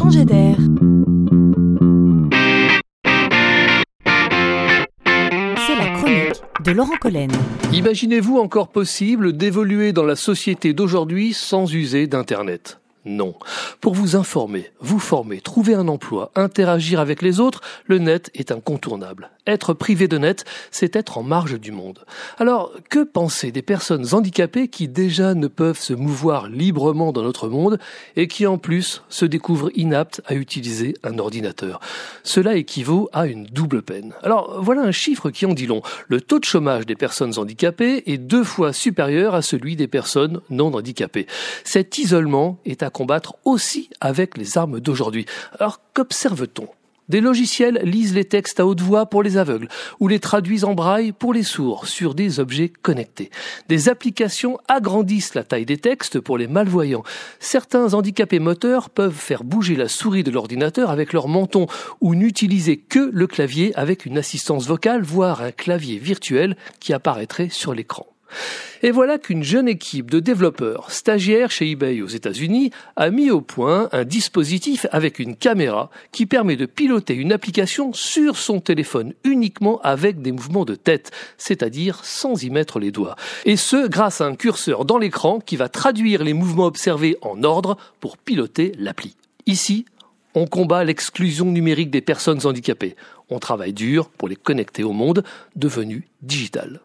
changer d'air. C'est la chronique de Laurent Collen. Imaginez-vous encore possible d'évoluer dans la société d'aujourd'hui sans user d'Internet non. Pour vous informer, vous former, trouver un emploi, interagir avec les autres, le net est incontournable. Être privé de net, c'est être en marge du monde. Alors, que penser des personnes handicapées qui déjà ne peuvent se mouvoir librement dans notre monde et qui en plus se découvrent inaptes à utiliser un ordinateur? Cela équivaut à une double peine. Alors, voilà un chiffre qui en dit long. Le taux de chômage des personnes handicapées est deux fois supérieur à celui des personnes non handicapées. Cet isolement est à combattre aussi avec les armes d'aujourd'hui. Alors, qu'observe-t-on? Des logiciels lisent les textes à haute voix pour les aveugles ou les traduisent en braille pour les sourds sur des objets connectés. Des applications agrandissent la taille des textes pour les malvoyants. Certains handicapés moteurs peuvent faire bouger la souris de l'ordinateur avec leur menton ou n'utiliser que le clavier avec une assistance vocale, voire un clavier virtuel qui apparaîtrait sur l'écran. Et voilà qu'une jeune équipe de développeurs stagiaires chez eBay aux États-Unis a mis au point un dispositif avec une caméra qui permet de piloter une application sur son téléphone uniquement avec des mouvements de tête, c'est-à-dire sans y mettre les doigts. Et ce, grâce à un curseur dans l'écran qui va traduire les mouvements observés en ordre pour piloter l'appli. Ici, on combat l'exclusion numérique des personnes handicapées. On travaille dur pour les connecter au monde devenu digital.